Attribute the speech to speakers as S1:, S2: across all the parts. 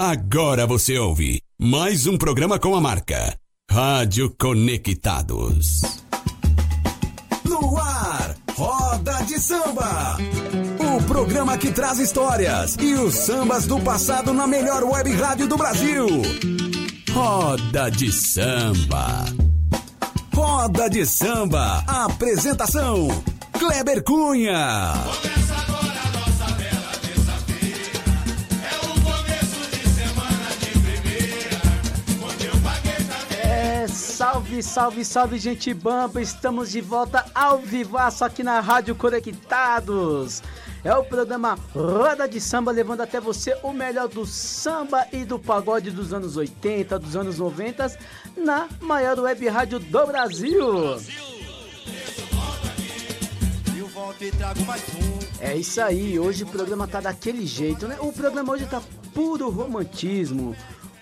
S1: Agora você ouve mais um programa com a marca Rádio Conectados. No ar, Roda de Samba. O programa que traz histórias e os sambas do passado na melhor web rádio do Brasil. Roda de Samba. Roda de Samba. Apresentação: Kleber Cunha.
S2: Salve, salve, salve, gente bamba! Estamos de volta ao vivaço aqui na Rádio Conectados. É o programa Roda de Samba, levando até você o melhor do samba e do pagode dos anos 80, dos anos 90, na maior web rádio do Brasil. É isso aí, hoje o programa tá daquele jeito, né? O programa hoje tá puro romantismo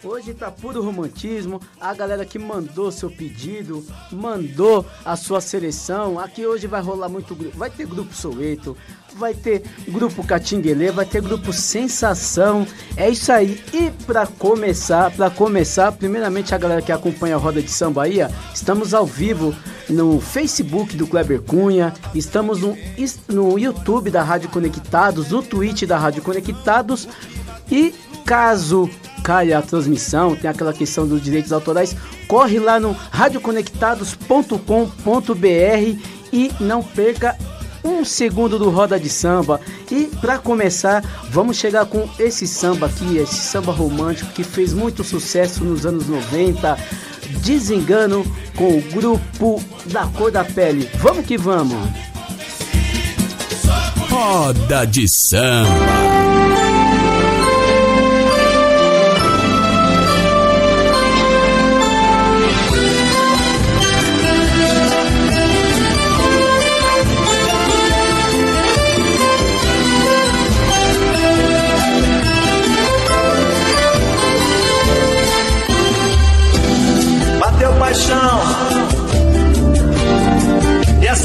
S2: Hoje tá puro romantismo. A galera que mandou seu pedido, mandou a sua seleção. Aqui hoje vai rolar muito grupo. Vai ter grupo Soweto, vai ter grupo Catinguelê, vai ter grupo Sensação. É isso aí. E para começar, para começar, primeiramente a galera que acompanha a Roda de Samba Bahia, estamos ao vivo no Facebook do Kleber Cunha, estamos no, no YouTube da Rádio Conectados, no Twitch da Rádio Conectados. E caso caia a transmissão, tem aquela questão dos direitos autorais, corre lá no radioconectados.com.br e não perca um segundo do Roda de Samba. E para começar, vamos chegar com esse samba aqui, esse samba romântico que fez muito sucesso nos anos 90. Desengano com o grupo da cor da pele. Vamos que vamos!
S1: Roda de Samba.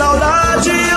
S3: Saudade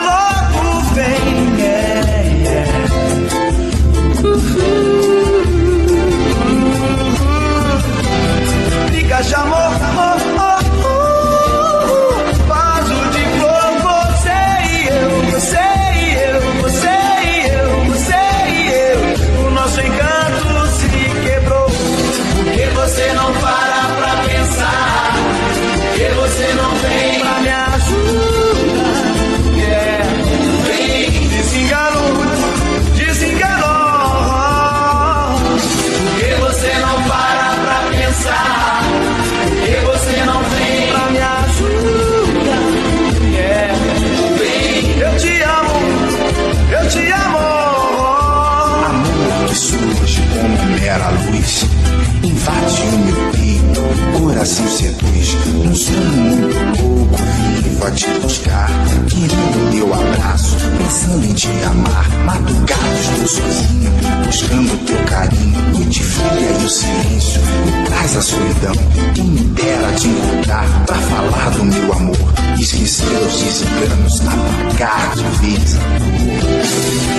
S4: coração seduz, um sono muito louco, vivo a te buscar, querendo teu abraço, pensando em te amar, madrugada estou sozinho, buscando teu carinho, noite fria e o silêncio, me traz a solidão, quem me dera te encontrar, pra falar do meu amor, esquecer os desenganos, apagar de vez.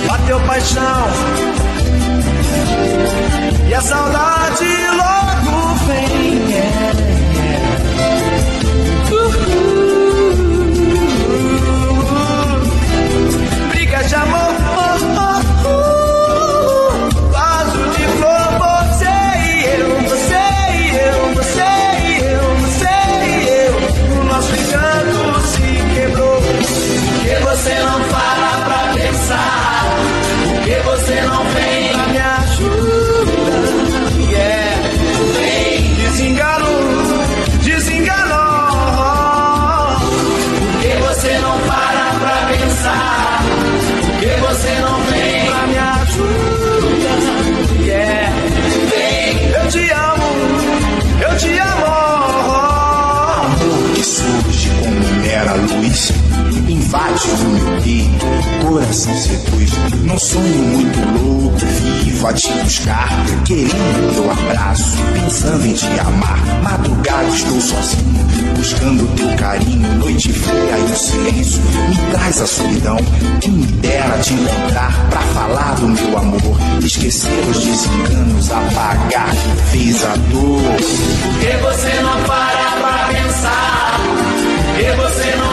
S3: Bateu paixão, e a saudade logo
S4: coração seduz. Num sonho muito louco, vivo a te buscar, querendo teu abraço, pensando em te amar. Madrugada estou sozinho, buscando teu carinho. Noite fria e o silêncio me traz a solidão. Quem me dera te encontrar pra falar do meu amor, esquecer os desenganos, apagar
S3: que fez a dor. Porque você não para pra pensar, porque você não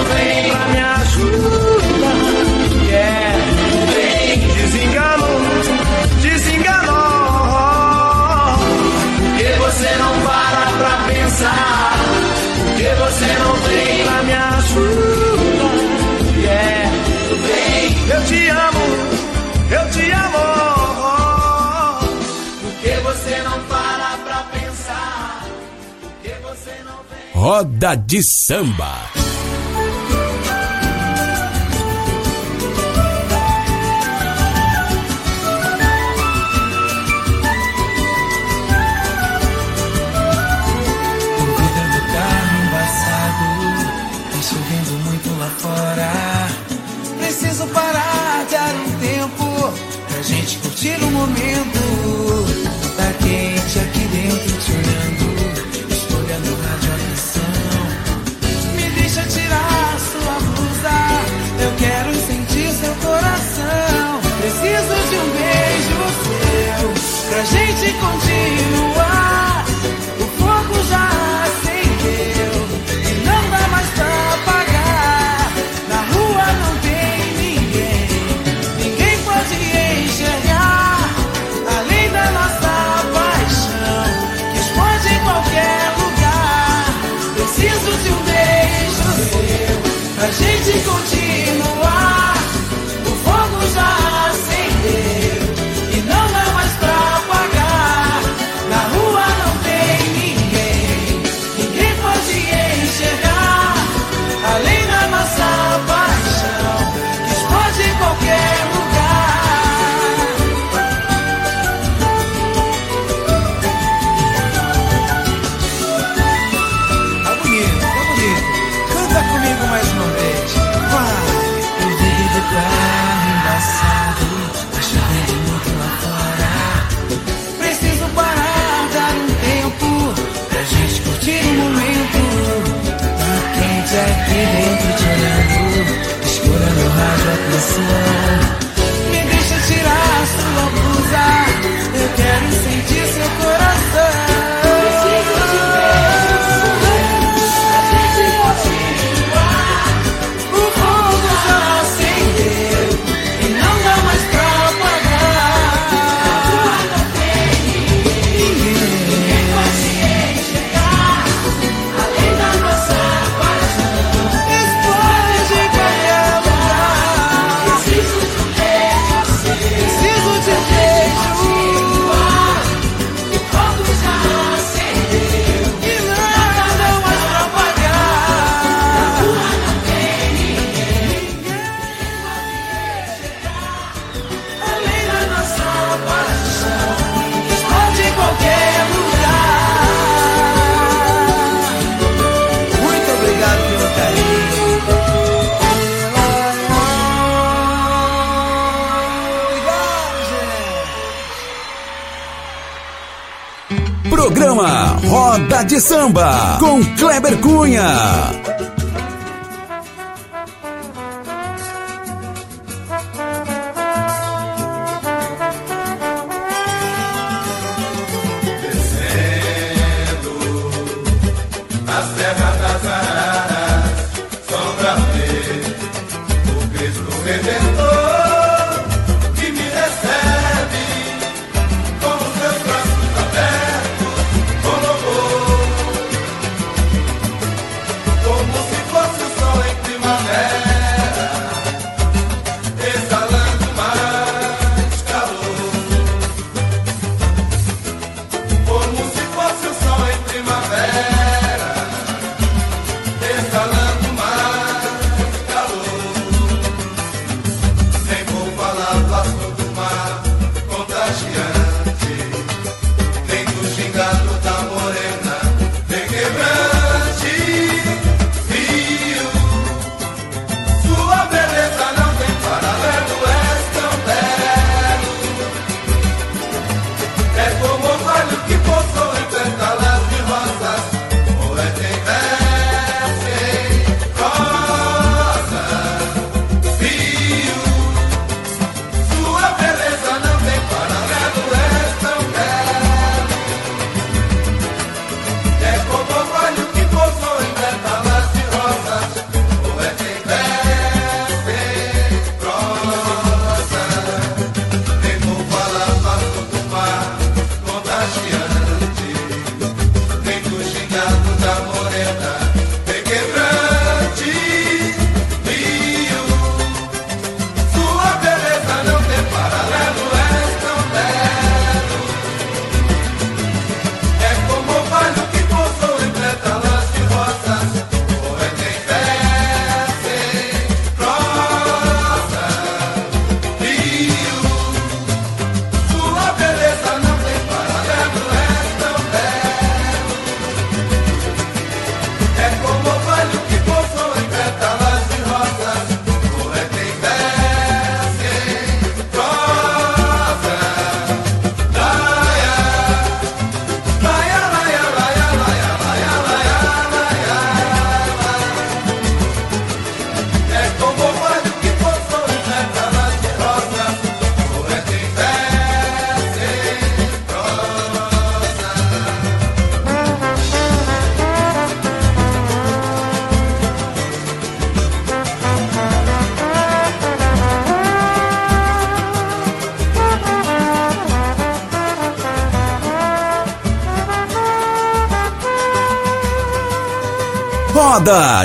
S3: Eu te amo, eu te amo. Oh, oh. Por que você não para pra pensar? Por que você não vem?
S1: Roda de samba.
S5: Sentir o momento Tá quente aqui dentro Te olhando Estou olhando radiação. Me deixa tirar sua blusa Eu quero sentir seu coração. Preciso de um beijo seu Pra gente continuar
S1: the side. Samba, com Kleber Cunha.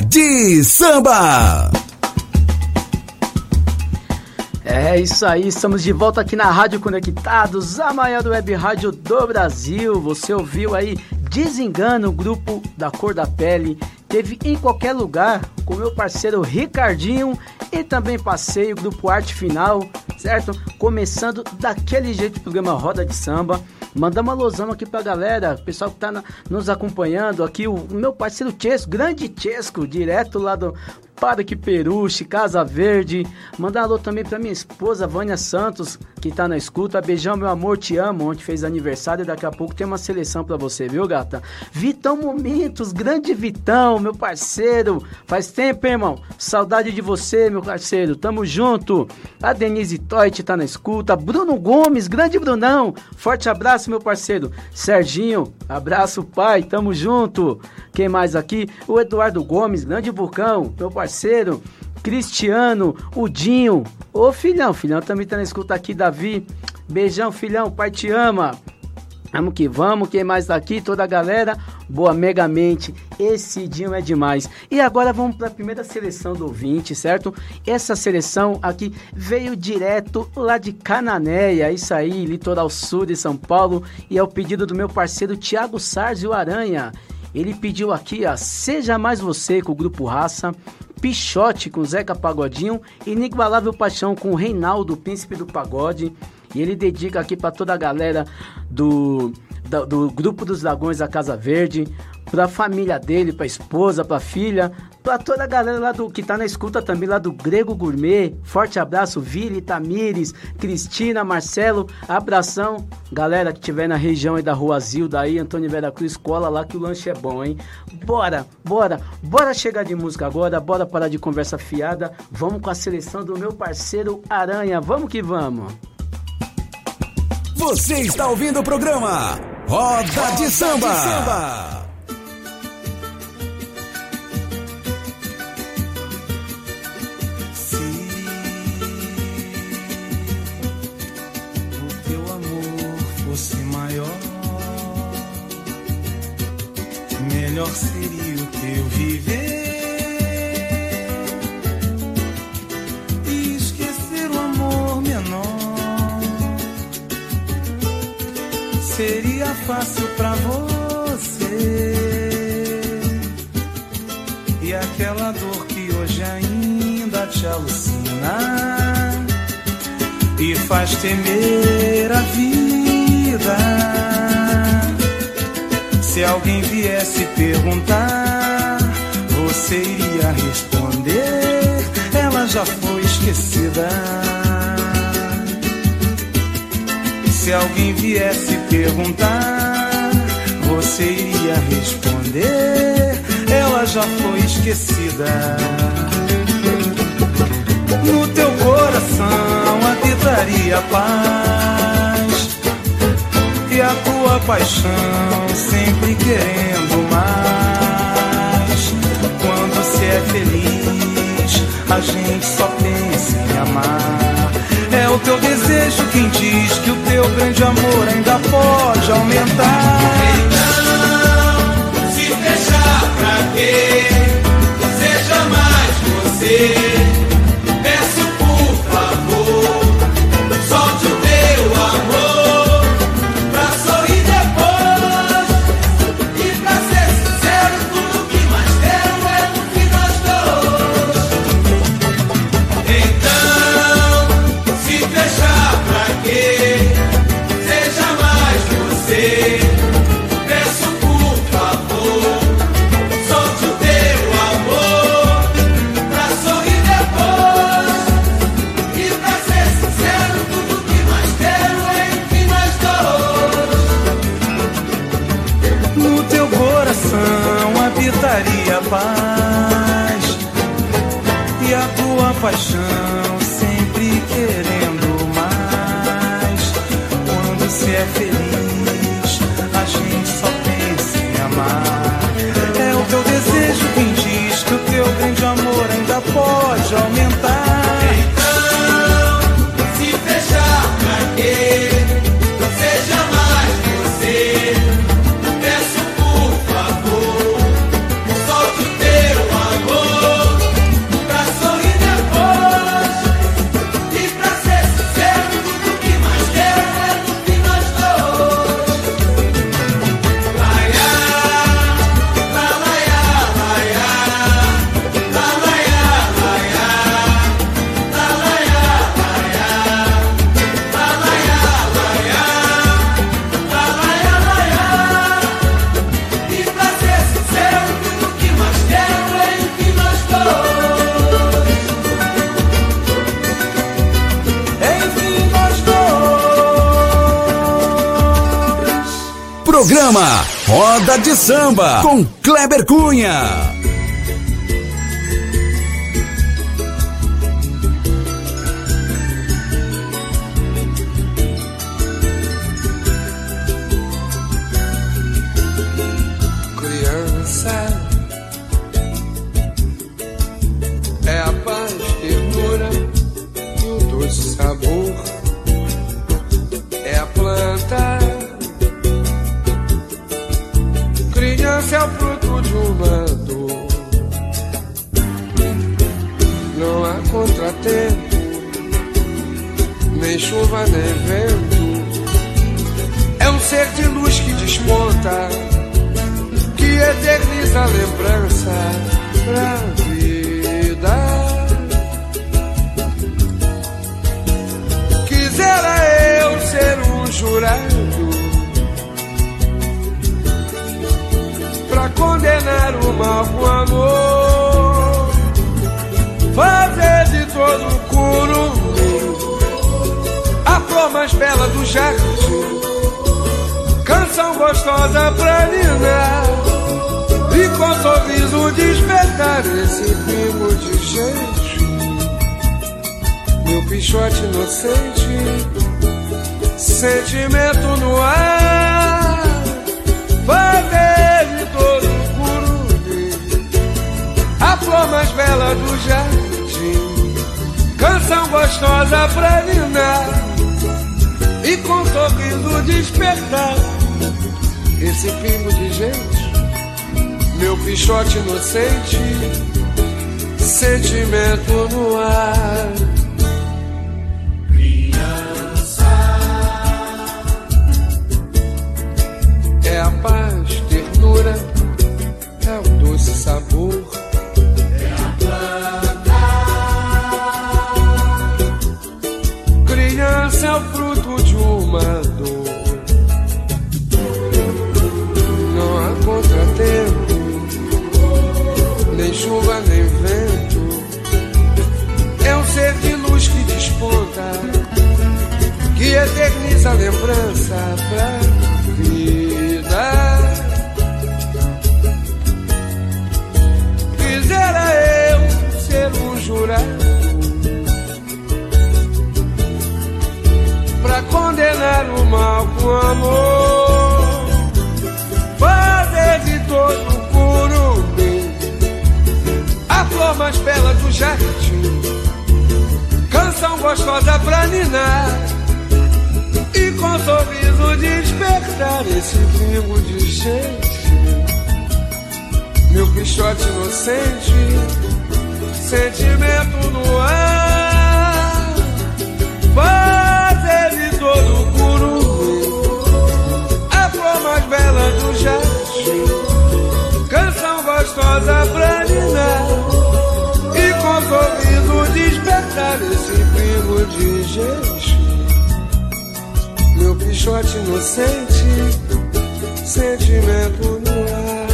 S1: De Samba.
S2: É isso aí, estamos de volta aqui na Rádio Conectados, a maior web rádio do Brasil. Você ouviu aí Desengano, grupo da cor da pele. Teve em qualquer lugar com meu parceiro Ricardinho e também passei o grupo Arte Final, certo? Começando daquele jeito o programa Roda de Samba. Mandar uma alusão aqui pra galera, pessoal que tá na, nos acompanhando aqui, o, meu parceiro Chesco, grande Chesco, direto lá do Parque Peruche, Casa Verde. Mandar alô também pra minha esposa, Vânia Santos, que tá na escuta. Beijão, meu amor, te amo. Ontem fez aniversário e daqui a pouco tem uma seleção pra você, viu, gata? Vitão Momentos, grande Vitão, meu parceiro. Faz tempo, hein, irmão. Saudade de você, meu parceiro. Tamo junto. A Denise Toit tá na escuta. Bruno Gomes, grande Brunão. Forte abraço, meu parceiro. Serginho, abraço, pai. Tamo junto. Quem mais aqui? O Eduardo Gomes, grande Vulcão, meu parceiro. Cristiano, o Dinho. Ô filhão, filhão também tá na escuta aqui, Davi. Beijão, filhão, pai te ama. Vamos que vamos, quem mais tá aqui? Toda a galera, boa megamente. Esse Dinho é demais. E agora vamos para a primeira seleção do ouvinte, certo? Essa seleção aqui veio direto lá de Cananéia, isso aí, litoral sul de São Paulo, e é o pedido do meu parceiro Thiago Sarzio Aranha. Ele pediu aqui, ó, Seja Mais Você com o Grupo Raça, Pichote com Zeca Pagodinho, Inigualável Paixão com Reinaldo, Príncipe do Pagode. E ele dedica aqui para toda a galera do, do, do Grupo dos Dragões da Casa Verde, pra família dele, pra esposa, pra filha, pra toda a galera lá do que tá na escuta também, lá do Grego Gourmet. Forte abraço, Vili, Tamires, Cristina, Marcelo, abração. Galera que tiver na região aí da Rua Zilda aí, Antônio Vera Cruz, cola lá que o lanche é bom, hein? Bora, bora, bora chegar de música agora, bora parar de conversa fiada. Vamos com a seleção do meu parceiro Aranha, vamos que vamos.
S1: Você está ouvindo o programa Roda de Samba.
S6: Se o teu amor fosse maior, melhor seria o teu viver. Seria fácil pra você. E aquela dor que hoje ainda te alucina e faz temer a vida. Se alguém viesse perguntar, você iria responder: ela já foi esquecida. Se alguém viesse perguntar, você iria responder: ela já foi esquecida. No teu coração habitaria paz e a tua paixão sempre querendo mais. Quando se é feliz, a gente só pensa em amar. É o teu desejo quem diz que o teu grande amor ainda pode aumentar. Então, se fechar pra quê? Seja mais você. Se é feliz, a gente só pensa em amar. É o teu desejo quem diz que o teu grande amor ainda pode aumentar.
S1: Programa Roda de Samba com Kleber Cunha.
S7: Eterniza a lembrança pra vida. Quisera eu ser um jurado pra condenar o mal com amor, fazer de todo o curumim a flor mais bela do jardim, canção gostosa pra ninar e com sorriso despertar esse pingo de gente, meu pichote inocente, sentimento no ar, fazer todo o curumim. A flor mais bela do jardim, canção gostosa pra ninar. E com sorriso despertar esse pingo de gente, meu pichote inocente, sentimento no ar. O mal com amor, fazer de todo o curumim a flor mais bela do jardim, canção gostosa pra ninar. E com sorriso despertar esse pingo de gente, meu pichote inocente, sentimento no ar do jardim, canção gostosa pra ninar e com sorriso despertar esse pingo de gente, meu pichote inocente, sentimento no ar.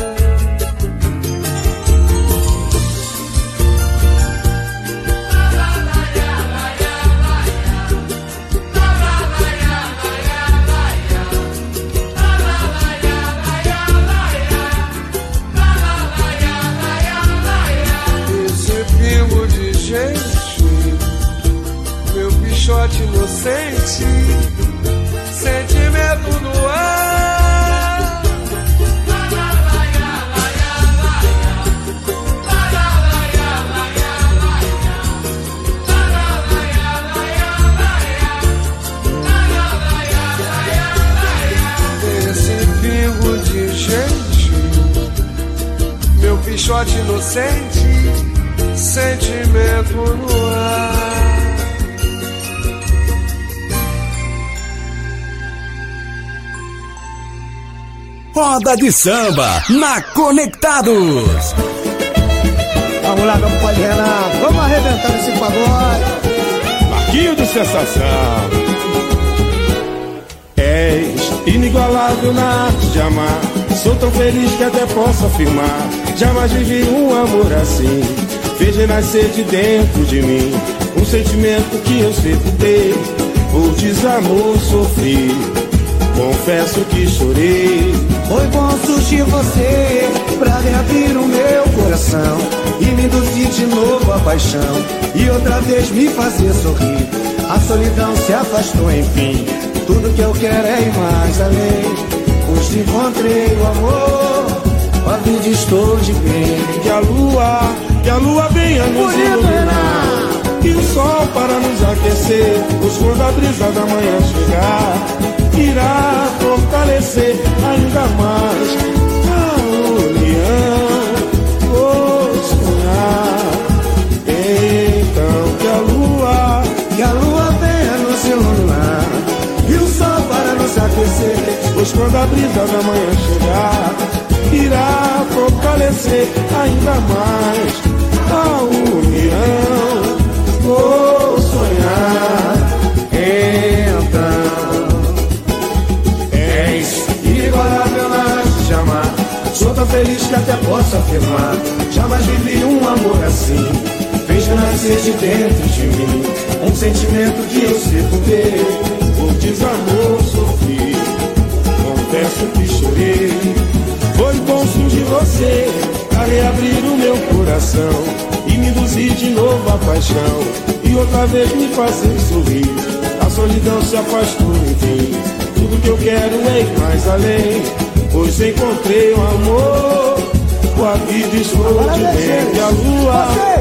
S7: Pichote inocente, sentimento no ar. Esse pingo de gente, meu pichote inocente, sentimento
S1: Roda de Samba na Conectados.
S8: Vamos lá, meu pai Renato. Vamos arrebentar esse pagode.
S9: Marquinho de sensação. És inigualável na arte de amar. Sou tão feliz que até posso afirmar. Jamais vivi um amor assim. Fez renascer de dentro de mim um sentimento que eu sempre dei. Por desamor sofri. Confesso que chorei.
S8: Foi bom surgir você pra reabrir o meu coração e me induzir de novo a paixão e outra vez me fazer sorrir. A solidão se afastou, enfim. Tudo que eu quero é ir mais além. Hoje encontrei o amor, a vida estou de bem.
S9: Que a lua, que a lua venha nos
S8: Bonito,
S9: iluminar. E o sol para nos aquecer, pois quando a brisa da manhã chegar, irá fortalecer ainda mais a união. Vou sonhar, então que a lua,
S8: Que a lua venha nos iluminar e o sol para nos aquecer.
S9: pois quando a brisa da manhã chegar, irá fortalecer ainda mais a união. Vou sonhar,
S8: tão feliz que até posso afirmar. Jamais vivi um amor assim. Fez nascer de dentro de mim um sentimento que eu sei ver.
S9: por desamor sofri. Confesso que chorei. Foi bom surgir você a reabrir o meu coração e me induzir de novo a paixão e outra vez me fazer sorrir. A solidão se afastou, enfim. Tudo que eu quero é ir mais além. Pois encontrei o amor, com a vida estou de bem. E a lua.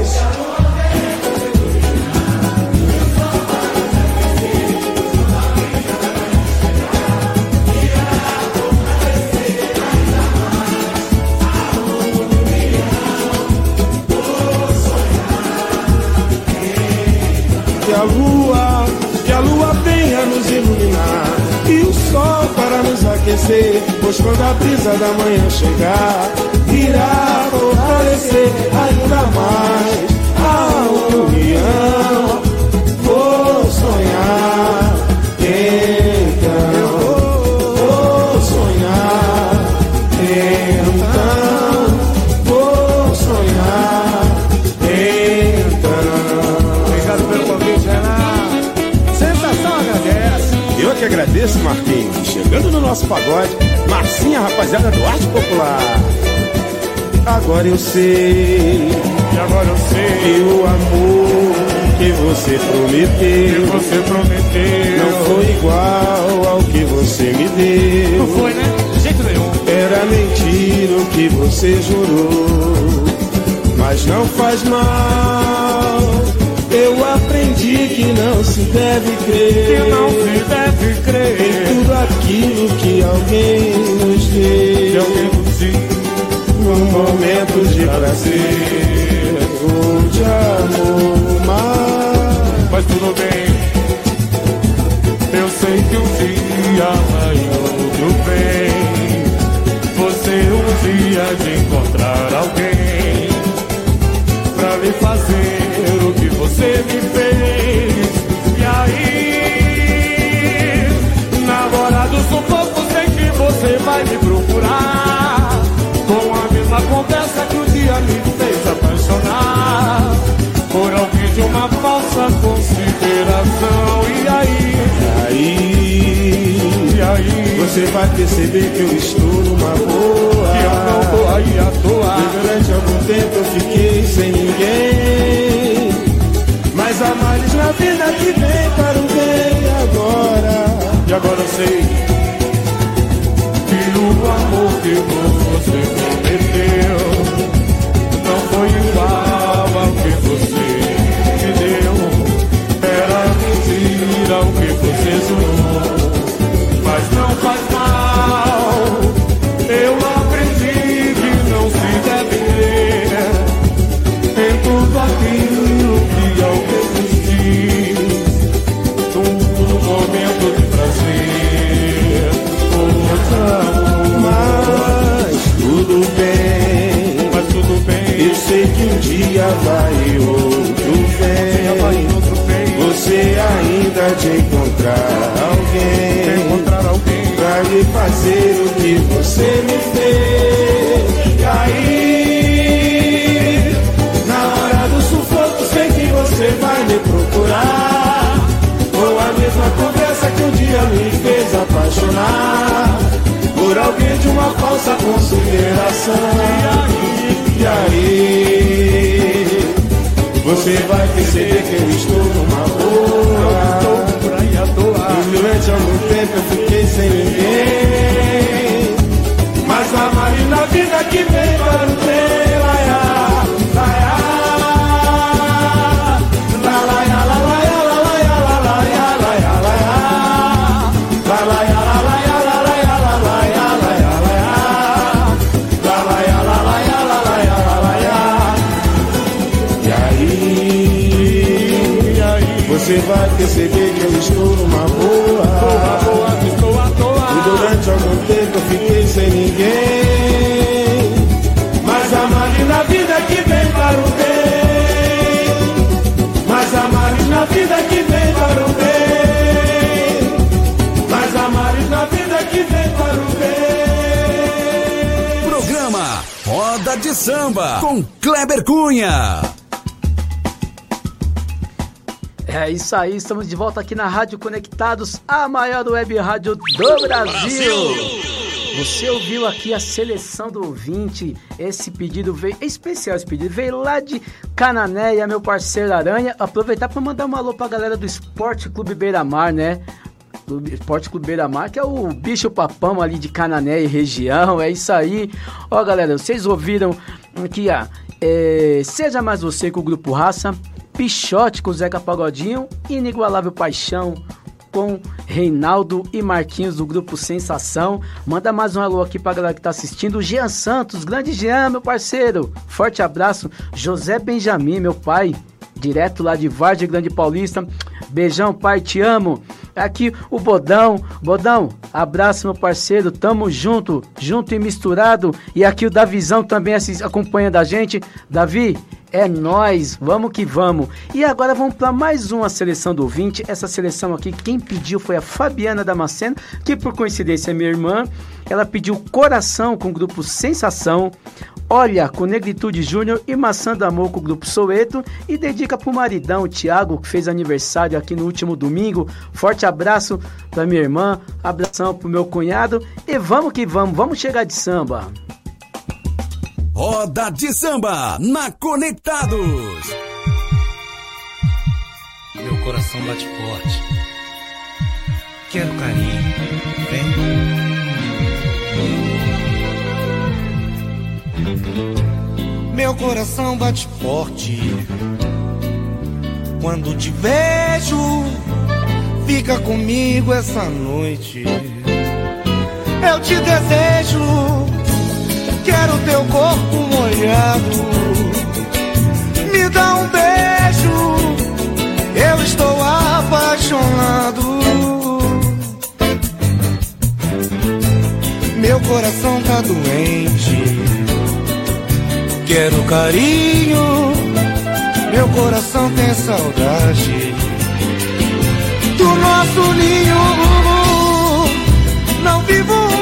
S9: Nos aquecer Pois quando a brisa da manhã chegar Irá fortalecer ainda mais nosso pagode, Marcinha, rapaziada do Arte Popular. Agora eu sei,
S10: E agora eu sei
S9: que o amor que você prometeu
S10: você prometeu.
S9: não foi igual ao que você me deu.
S10: Não foi, né? De jeito nenhum.
S9: Era mentira o que você jurou, mas não faz mal. Eu aprendi que não se deve crer.
S10: Que não se deve
S9: em
S10: crer.
S9: tudo aquilo momento de prazer ou de amor, mas
S10: Mas tudo bem. Conversa que um dia me fez apaixonar por alguém de uma falsa consideração. E aí,
S9: aí
S10: e aí,
S9: você vai perceber que eu estou numa boa.
S10: que eu não tô aí à toa.
S9: E durante algum tempo eu fiquei sem ninguém. Mas há males na vida que vem para o bem agora.
S10: E agora eu sei que o amor que você não foi igual ao que você me deu. Era mentira o que você jurou, mas não faz mal. que um dia vai e outro vem.
S9: Você ainda de encontrar alguém pra lhe fazer o que você me fez. E aí, na hora do sufoco, sei que você vai me procurar. Ou a mesma conversa que um dia me fez apaixonar por alguém de uma falsa consideração. E aí, você vai perceber que eu estou numa boa. E durante algum tempo eu fiquei sem ninguém. Perceber que eu estou numa boa. E durante algum tempo eu fiquei sem ninguém. Mas amar na vida que vem para o bem. Mas amar na vida que vem para o bem. Mas amar na vida que vem para o bem.
S1: Programa Roda de Samba com Kleber Cunha.
S2: É isso aí, estamos de volta aqui na Rádio Conectados, a maior web rádio do Brasil. Você ouviu aqui a seleção do ouvinte. Esse pedido veio, é especial esse pedido, veio lá de Cananéia, meu parceiro Aranha. Aproveitar para mandar um alô pra galera do Esporte Clube Beira Mar, né? Esporte Clube Beira Mar, que é o bicho papão ali de Canané e região. É isso aí. Ó, galera, vocês ouviram aqui, ó. é, Seja Mais Você com o Grupo Raça, Pichote com Zeca Pagodinho, Inigualável Paixão com Reinaldo e Marquinhos do Grupo Sensação. Manda mais um alô aqui pra galera que tá assistindo. Jean Santos, grande Jean, meu parceiro. Forte abraço. José Benjamin, meu pai direto lá de Vargem Grande Paulista. Beijão, pai, te amo. Aqui o Bodão. Bodão, abraço, meu parceiro. Tamo junto, junto e misturado. E aqui o Davizão também assis- acompanhando a gente. Davi, é nós, vamos que vamos. E agora vamos para mais uma seleção do ouvinte. Essa seleção aqui, quem pediu foi a Fabiana Damasceno, que por coincidência é minha irmã. Ela pediu Coração com o grupo Sensação. Olha, com Negritude Júnior e Maçã do Amor com o Grupo Soweto e dedica pro maridão, o Thiago, que fez aniversário aqui no último domingo. Forte abraço pra minha irmã, abração pro meu cunhado e vamos que vamos, vamos chegar de samba.
S1: Roda de Samba na Conectados.
S8: Meu coração bate forte. Quero carinho. Vem. Meu coração bate forte. Quando te vejo, fica comigo essa noite. Eu te desejo. Quero teu corpo molhado. Me dá um beijo. Eu estou apaixonado. Meu coração tá doente. Quero carinho. Meu coração tem saudade do nosso ninho. Não vivo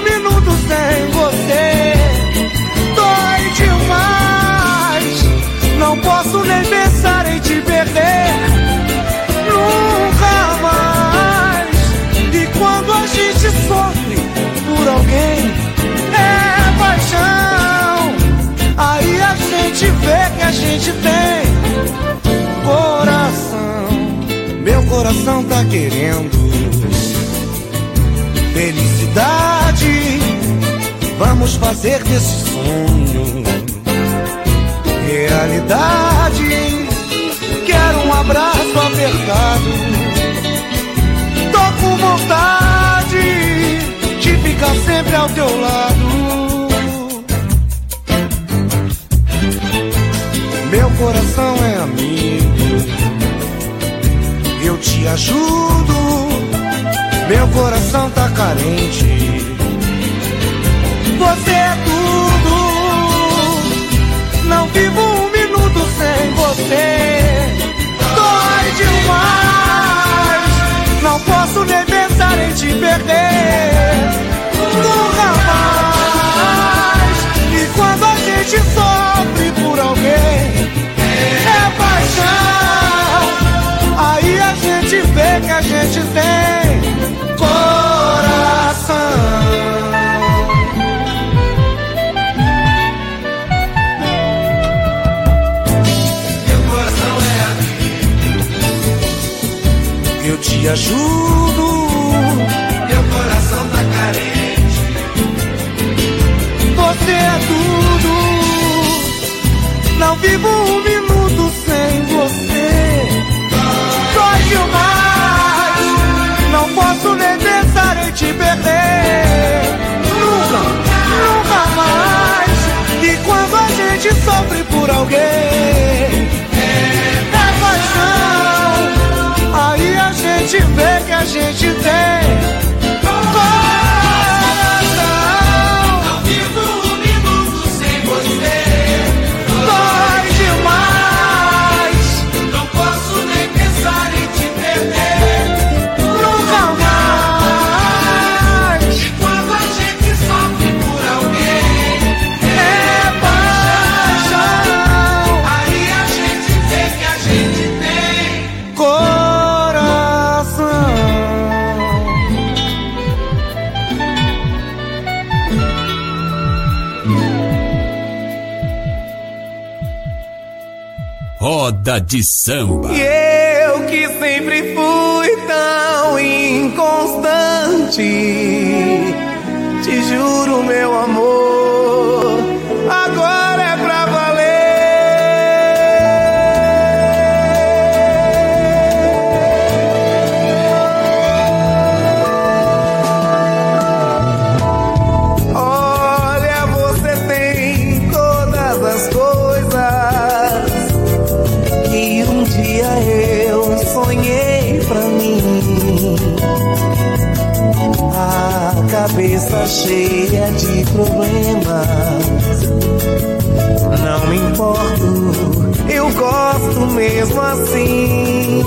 S8: posso nem pensar em te perder. Nunca mais. E quando a gente sofre por alguém, é paixão. Aí a gente vê que a gente tem coração. Meu coração tá querendo felicidade. Vamos fazer desse sonho realidade. Quero um abraço apertado. Tô com vontade de ficar sempre ao teu lado. Meu coração é amigo, eu te ajudo. Meu coração tá carente, você é vivo um minuto sem você. Dói demais, não posso nem pensar em te perder. Nunca mais. E quando a gente sofre por alguém, é paixão. Aí a gente vê que a gente tem
S3: ajudo.
S8: Meu coração tá carente.
S3: Você é tudo. Não vivo um minuto sem você. Dói demais. Não posso nem pensar em te perder. Nunca, nunca mais. E quando a gente sofre por alguém, é paixão. Vê que a gente
S1: Roda de samba.
S3: E eu que sempre fui tão inconstante, te juro, meu amor, cheia de problemas. Não me importo, eu gosto mesmo assim.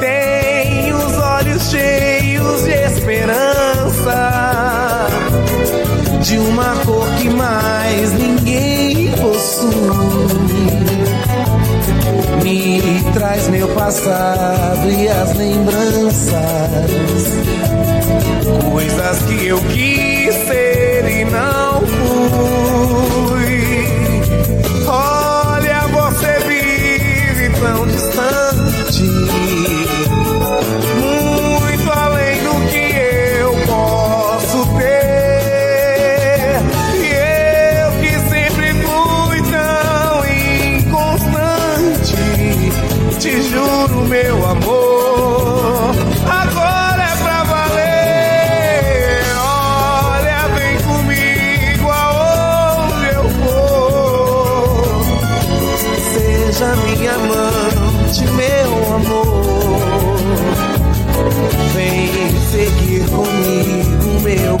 S3: Tenho os olhos cheios de esperança de uma cor que mais ninguém possui. Me traz meu passado e as lembranças, coisas que eu quis ser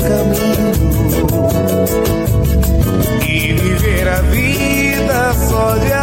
S3: caminho. E viver a vida só de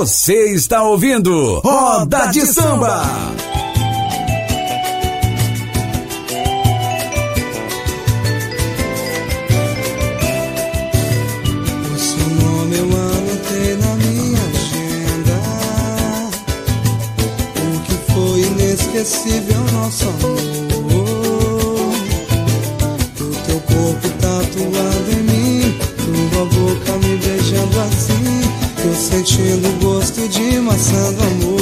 S3: Você
S1: está ouvindo Roda de Samba.
S8: O na minha agenda. O que foi inesquecível nosso amor. Sentindo o gosto de maçã do amor.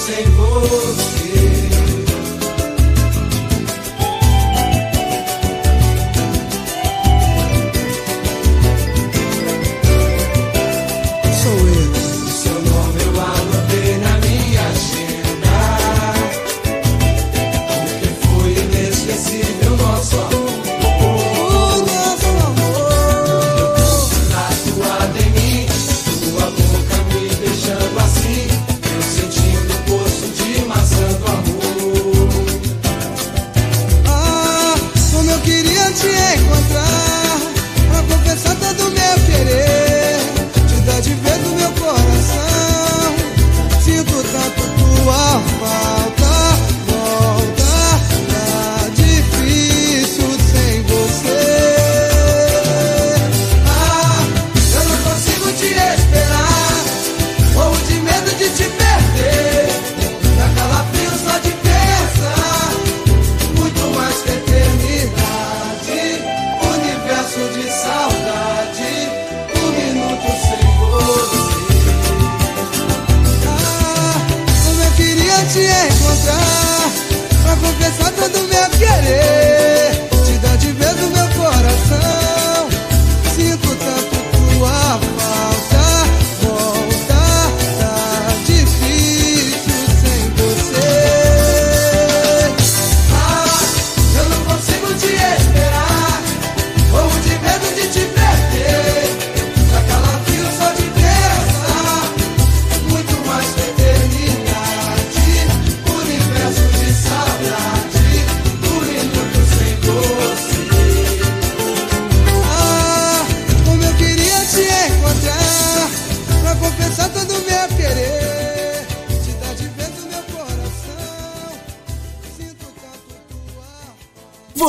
S8: Sem você.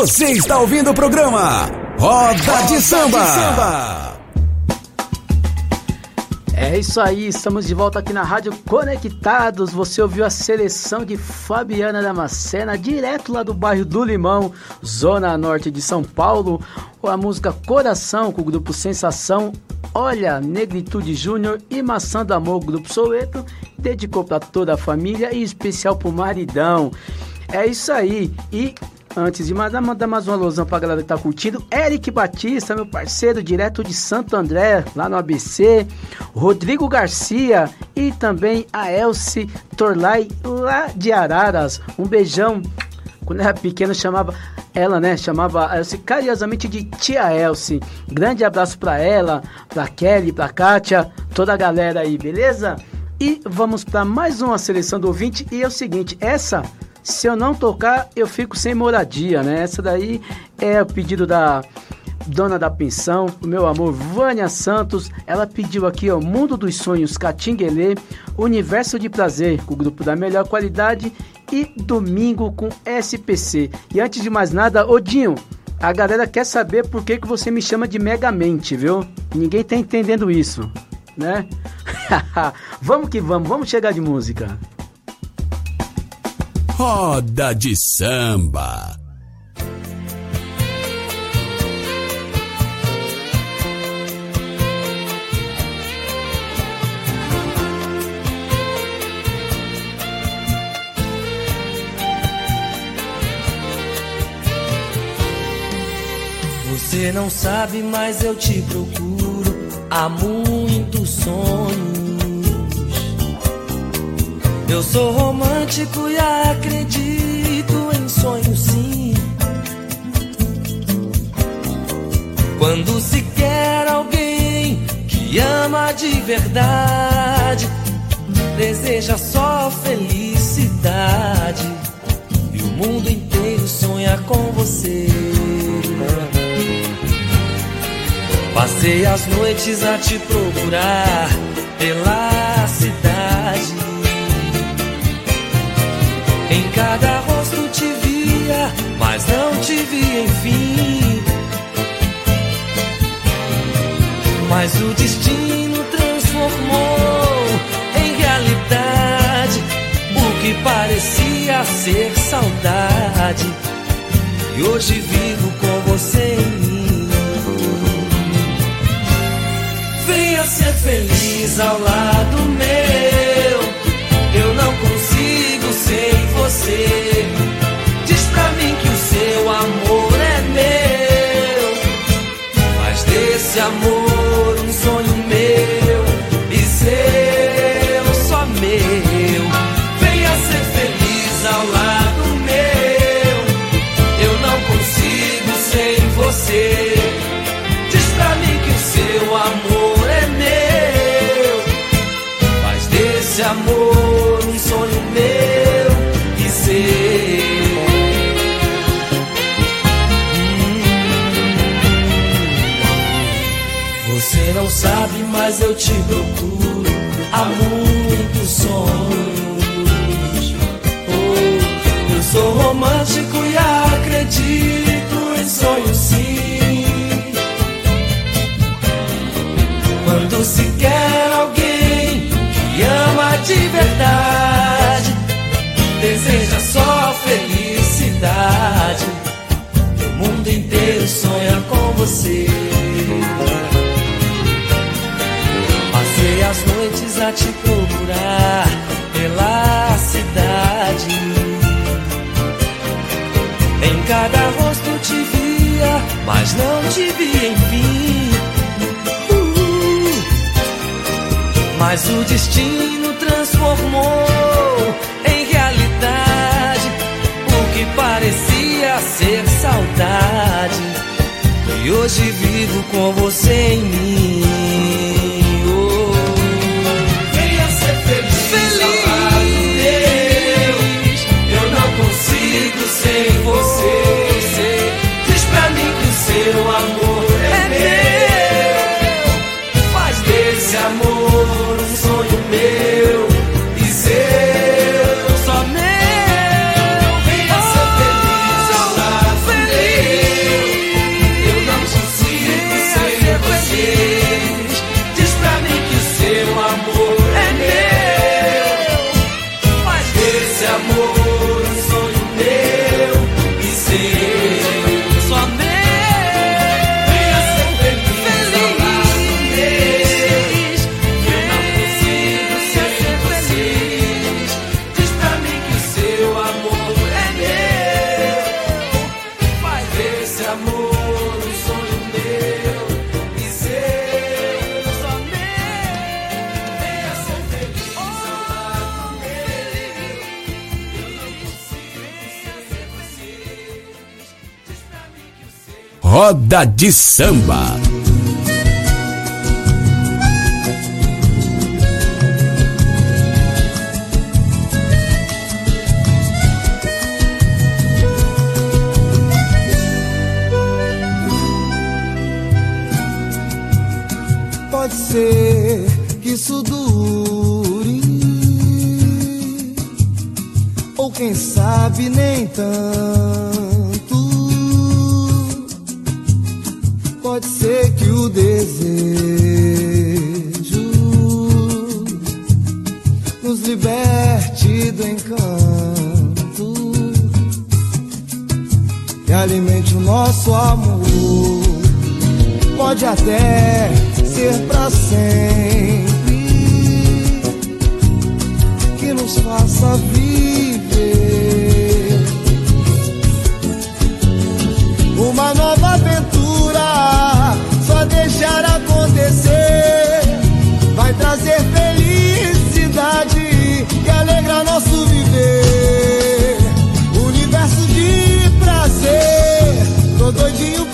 S8: Você
S1: está ouvindo o programa Roda de Samba.
S2: É isso aí, estamos de volta aqui na Rádio Conectados. Você ouviu a seleção de Fabiana Damascena, direto lá do bairro do Limão, zona norte de São Paulo. A música Coração, com o grupo Sensação. Olha, Negritude Júnior e Maçã do Amor, grupo Soweto. Dedicou para toda a família e em especial pro maridão. É isso aí. E Antes de mais, mandar mais uma alusão pra galera que tá curtindo. Eric Batista, meu parceiro, direto de Santo André, lá no ABC. Rodrigo Garcia e também a Elce Torlai, lá de Araras. Um beijão. Quando era pequeno, chamava ela, né? Chamava a Elce carinhosamente de Tia Elce. Grande abraço pra ela, pra Kelly, pra Kátia, toda a galera aí, beleza? E vamos para mais uma seleção do ouvinte. E é o seguinte, essa se eu não tocar, eu fico sem moradia, né? Essa daí é o pedido da dona da pensão, o meu amor Vânia Santos. Ela pediu aqui, ó, Mundo dos Sonhos, Catinguelê, Universo de Prazer, com o grupo da melhor qualidade e Domingo com SPC. E antes de mais nada, Odinho, a galera quer saber por que, que você me chama de Megamente, viu? Ninguém tá entendendo isso, né? vamos que vamos, vamos chegar de música.
S1: Roda de samba.
S5: Você não sabe, mas eu te procuro há muitos sonhos. Eu sou romântico e acredito em sonhos sim. Quando se quer alguém que ama de verdade, deseja só felicidade. E o mundo inteiro sonha com você. Passei as noites a te procurar pela cidade. Cada rosto te via, mas não te via enfim. Mas o destino transformou em realidade o que parecia ser saudade. E hoje vivo com você em mim. Venha ser feliz ao lado meu. Você. Diz pra mim que o seu amor é meu. Faz desse amor um sonho meu e seu, só meu. Venha ser feliz ao lado meu. Eu não consigo sem você. Diz pra mim que o seu amor é meu. Faz desse amor um sonho meu mas eu te procuro há muitos sonhos. Oh, eu sou romântico e acredito em sonhos sim. Quando se quer alguém que ama de verdade, deseja só felicidade. O mundo inteiro sonha com você. Mas não te via enfim. Uh, mas o destino transformou em realidade o que parecia ser saudade. E hoje vivo com você em mim. Oh. Venha ser feliz, lado meu. Eu não consigo sem você. Diz pra mim que o
S1: Roda de samba.
S8: alegra nosso viver. Universo de prazer, tô doidinho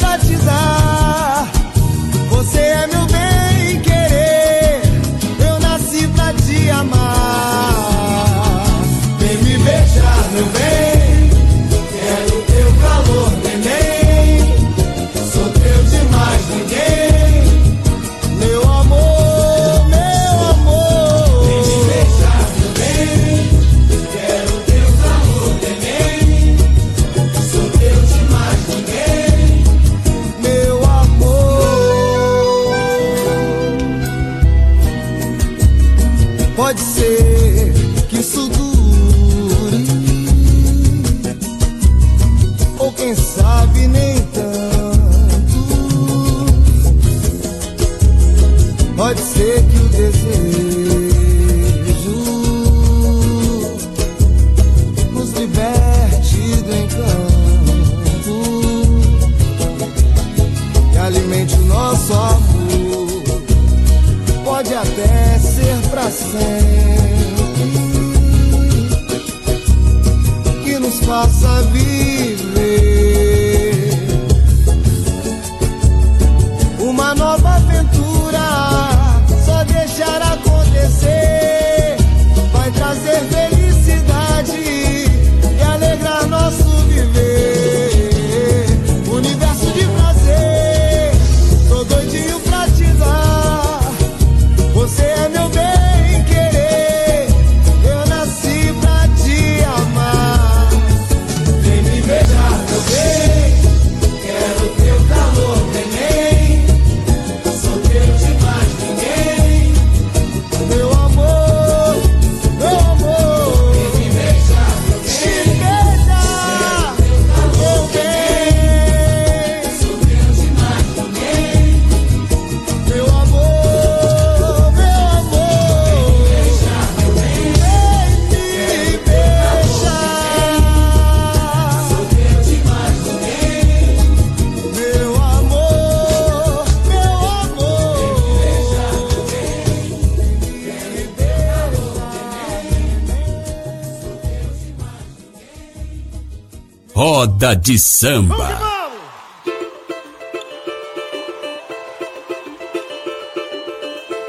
S8: de
S1: samba.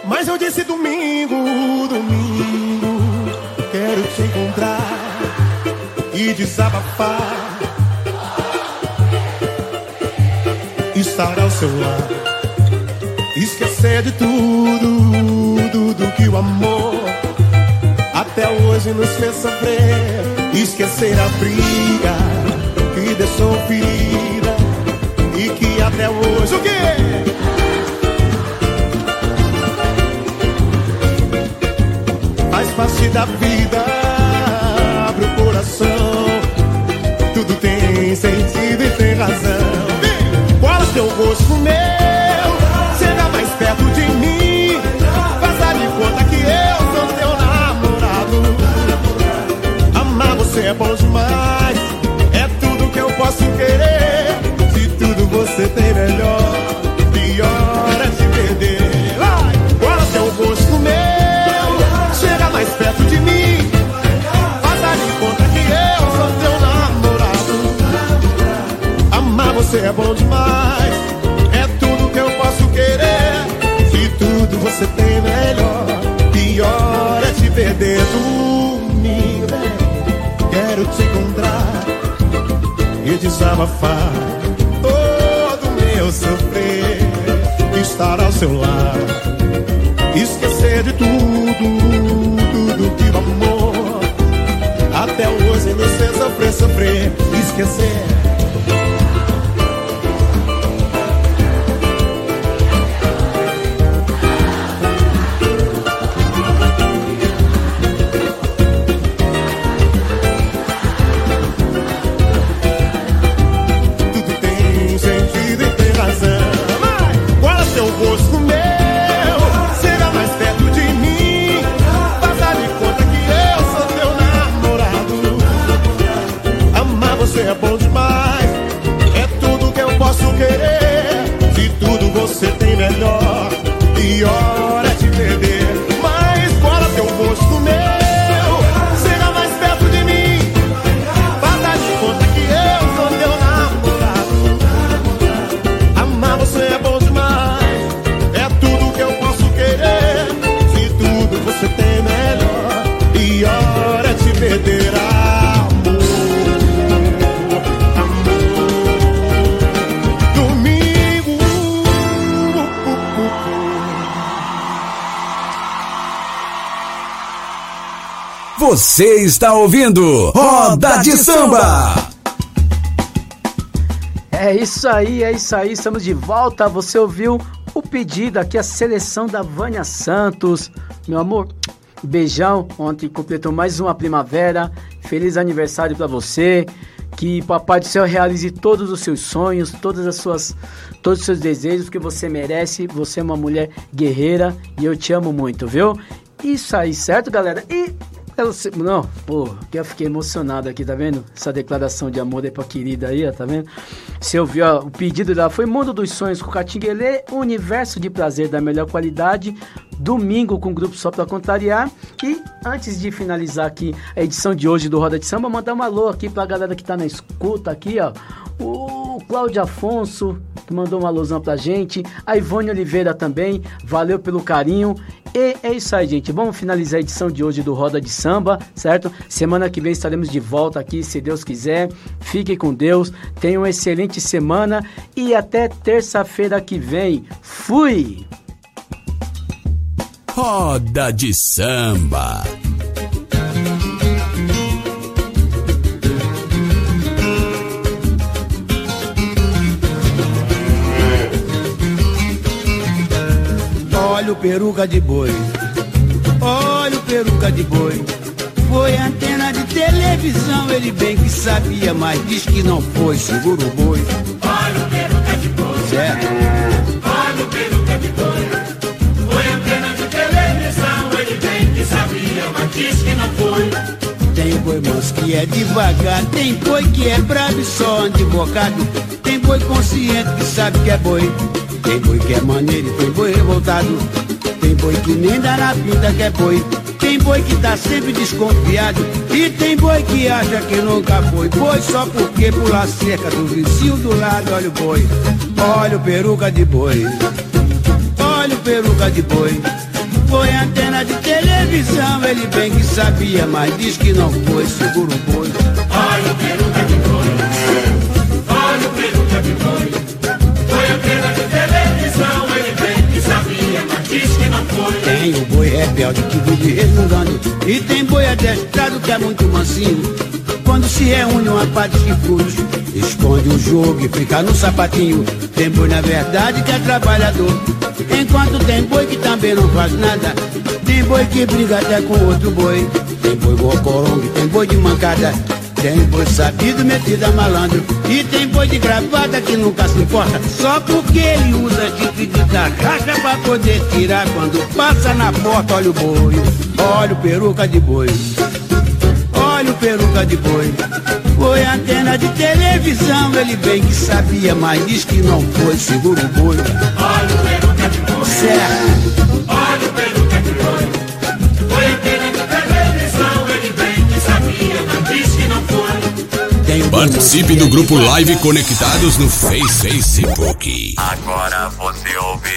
S11: Mas eu disse domingo, domingo, quero te encontrar e desabafar. Estar ao seu lado, esquecer de tudo, tudo que o amor até hoje nos fez sofrer, esquecer a briga vida é sou ferida e que até hoje o quê? Faz parte da vida, abre o coração. Tudo tem sentido e tem razão. Cola seu rosto com meu, chega mais perto de mim. Faça de conta que eu sou teu namorado. Amar você é bom seu lado. Esquecer de tudo, tudo que o amor. Até hoje nos fez sofrer, sofrer, esquecer.
S1: Você está ouvindo Roda de Samba.
S2: É isso aí, é isso aí, estamos de volta. Você ouviu o pedido aqui, a seleção da Vânia Santos. Meu amor, beijão. Ontem completou mais uma primavera. Feliz aniversário para você. Que Papai do Céu realize todos os seus sonhos, todas as suas, todos os seus desejos, porque você merece. Você é uma mulher guerreira e eu te amo muito, viu? Isso aí, certo, galera? E eu sei- não, pô, que eu fiquei emocionado aqui, tá vendo? Essa declaração de amor aí pra querida aí, ó, tá vendo? Você ouviu, ó, o pedido dela foi Mundo dos Sonhos com Catinguelê, Universo de Prazer da melhor qualidade, domingo com o grupo Só Pra Contrariar. E antes de finalizar aqui a edição de hoje do Roda de Samba, mandar um alô aqui pra galera que tá na escuta aqui, ó. O Cláudio Afonso, que mandou um alôzão pra gente. A Ivone Oliveira também, valeu pelo carinho. E é isso aí, gente. Vamos finalizar a edição de hoje do Roda de Samba, certo? Semana que vem estaremos de volta aqui, se Deus quiser. Fiquem com Deus, tenham uma excelente semana e até terça-feira que vem. Fui!
S1: Roda de Samba.
S12: Olha o peruca de boi, olha o peruca de boi. Foi antena de televisão, ele bem que sabia, mas diz que não foi, segura o boi.
S13: Olha o peruca de boi,
S12: Certo?
S13: olha o peruca de boi. Foi antena de televisão, ele bem que sabia, mas diz que não foi.
S12: Tem boi manso que é devagar, tem boi que é bravo e só anda invocado. Boi consciente que sabe que é boi. Tem boi que é maneiro e tem boi revoltado. Tem boi que nem dá na pinta que é boi. Tem boi que tá sempre desconfiado. E tem boi que acha que nunca foi boi só porque pula a cerca do vizinho do lado. Olha o boi, olha o peruca de boi. Olha o peruca de boi. Foi antena de televisão, ele bem que sabia, mas diz que não foi, segura o boi.
S13: Olha o peruca de boi,
S12: Tem o boi rebelde que vive resmungando, e tem boi adestrado que é muito mansinho. Quando se reúne uma par de chifrudos, esconde o jogo e fica no sapatinho. Tem boi na verdade que é trabalhador, enquanto tem boi que também não faz nada. Tem boi que briga até com outro boi, tem boi gocorongo, tem boi de mancada. Tem boi sabido, metido a malandro. E tem boi de gravata que nunca se importa. Só porque ele usa chifre de tarraxa Pra poder tirar quando passa na porta Olha o boi, olha o peruca de boi. Olha o peruca de boi. Foi antena de televisão Ele bem que sabia, mas diz que não foi Segura o boi.
S13: Olha o peruca de boi,
S12: Certo,
S13: olha o peruca
S1: Participe do grupo Live Conectados no Face- Facebook.
S14: Agora você ouve.